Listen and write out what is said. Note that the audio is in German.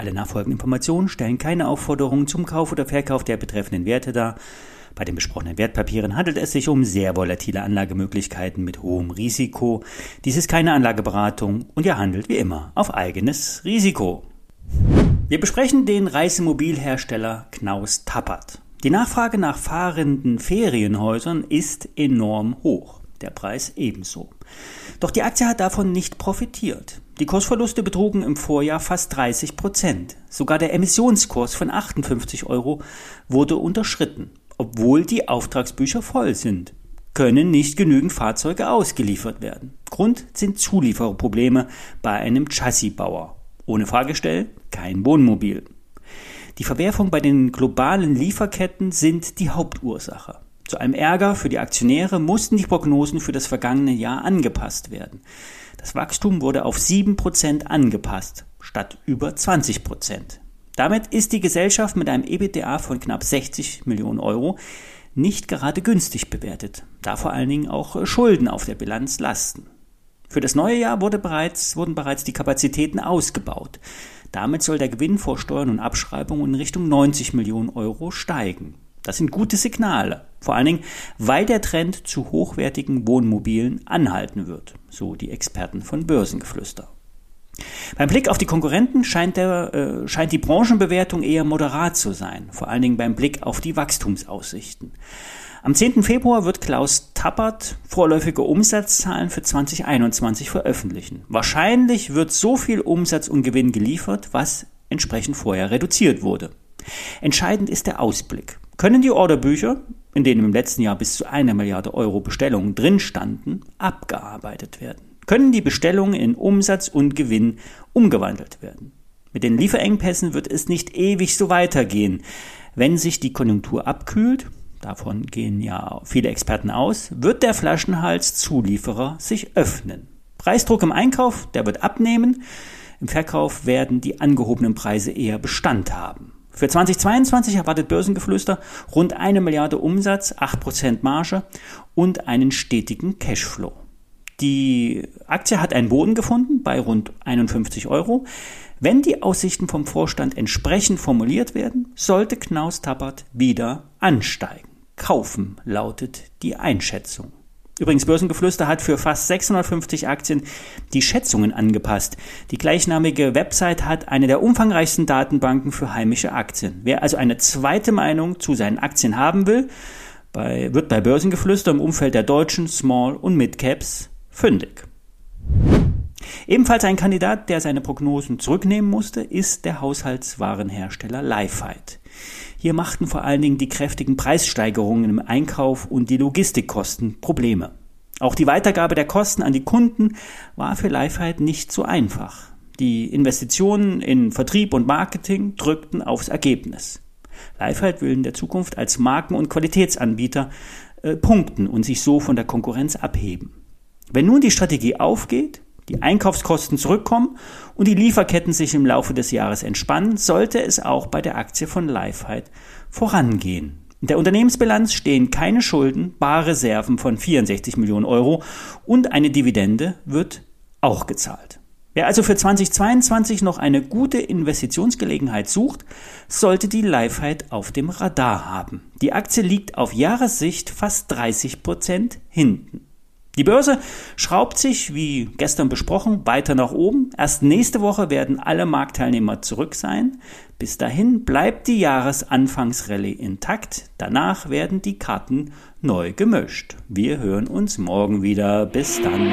Alle nachfolgenden Informationen stellen keine Aufforderungen zum Kauf oder Verkauf der betreffenden Werte dar. Bei den besprochenen Wertpapieren handelt es sich um sehr volatile Anlagemöglichkeiten mit hohem Risiko. Dies ist keine Anlageberatung und ihr handelt wie immer auf eigenes Risiko. Wir besprechen den Reisemobilhersteller Knaus Tappert. Die Nachfrage nach fahrenden Ferienhäusern ist enorm hoch, der Preis ebenso. Doch die Aktie hat davon nicht profitiert. Die Kursverluste betrugen im Vorjahr fast 30 Prozent. Sogar der Emissionskurs von 58 Euro wurde unterschritten obwohl die Auftragsbücher voll sind, können nicht genügend Fahrzeuge ausgeliefert werden. Grund sind Zuliefererprobleme bei einem Chassisbauer. Ohne Fahrgestell kein Wohnmobil. Die Verwerfung bei den globalen Lieferketten sind die Hauptursache. Zu einem Ärger für die Aktionäre mussten die Prognosen für das vergangene Jahr angepasst werden. Das Wachstum wurde auf 7% angepasst, statt über 20%. Damit ist die Gesellschaft mit einem EBITDA von knapp 60 Millionen Euro nicht gerade günstig bewertet, da vor allen Dingen auch Schulden auf der Bilanz lasten. Für das neue Jahr wurde bereits, wurden bereits die Kapazitäten ausgebaut. Damit soll der Gewinn vor Steuern und Abschreibungen in Richtung 90 Millionen Euro steigen. Das sind gute Signale, vor allen Dingen, weil der Trend zu hochwertigen Wohnmobilen anhalten wird, so die Experten von Börsengeflüster. Beim Blick auf die Konkurrenten scheint, der, äh, scheint die Branchenbewertung eher moderat zu sein, vor allen Dingen beim Blick auf die Wachstumsaussichten. Am 10. Februar wird Klaus Tappert vorläufige Umsatzzahlen für 2021 veröffentlichen. Wahrscheinlich wird so viel Umsatz und Gewinn geliefert, was entsprechend vorher reduziert wurde. Entscheidend ist der Ausblick. Können die Orderbücher, in denen im letzten Jahr bis zu einer Milliarde Euro Bestellungen drin standen, abgearbeitet werden? können die Bestellungen in Umsatz und Gewinn umgewandelt werden. Mit den Lieferengpässen wird es nicht ewig so weitergehen. Wenn sich die Konjunktur abkühlt, davon gehen ja viele Experten aus, wird der Flaschenhals Zulieferer sich öffnen. Preisdruck im Einkauf, der wird abnehmen. Im Verkauf werden die angehobenen Preise eher Bestand haben. Für 2022 erwartet Börsengeflüster rund eine Milliarde Umsatz, 8% Marge und einen stetigen Cashflow. Die Aktie hat einen Boden gefunden bei rund 51 Euro. Wenn die Aussichten vom Vorstand entsprechend formuliert werden, sollte Knaus Tappert wieder ansteigen. Kaufen lautet die Einschätzung. Übrigens, Börsengeflüster hat für fast 650 Aktien die Schätzungen angepasst. Die gleichnamige Website hat eine der umfangreichsten Datenbanken für heimische Aktien. Wer also eine zweite Meinung zu seinen Aktien haben will, bei, wird bei Börsengeflüster im Umfeld der deutschen Small- und Mid-Caps fündig. Ebenfalls ein Kandidat, der seine Prognosen zurücknehmen musste, ist der Haushaltswarenhersteller Lifehide. Hier machten vor allen Dingen die kräftigen Preissteigerungen im Einkauf und die Logistikkosten Probleme. Auch die Weitergabe der Kosten an die Kunden war für Lifehide nicht so einfach. Die Investitionen in Vertrieb und Marketing drückten aufs Ergebnis. Lifehide will in der Zukunft als Marken- und Qualitätsanbieter äh, punkten und sich so von der Konkurrenz abheben. Wenn nun die Strategie aufgeht, die Einkaufskosten zurückkommen und die Lieferketten sich im Laufe des Jahres entspannen, sollte es auch bei der Aktie von Lifehide vorangehen. In der Unternehmensbilanz stehen keine Schulden, Barreserven von 64 Millionen Euro und eine Dividende wird auch gezahlt. Wer also für 2022 noch eine gute Investitionsgelegenheit sucht, sollte die Lifehide auf dem Radar haben. Die Aktie liegt auf Jahressicht fast 30 Prozent hinten. Die Börse schraubt sich, wie gestern besprochen, weiter nach oben. Erst nächste Woche werden alle Marktteilnehmer zurück sein. Bis dahin bleibt die Jahresanfangsrallye intakt. Danach werden die Karten neu gemischt. Wir hören uns morgen wieder. Bis dann.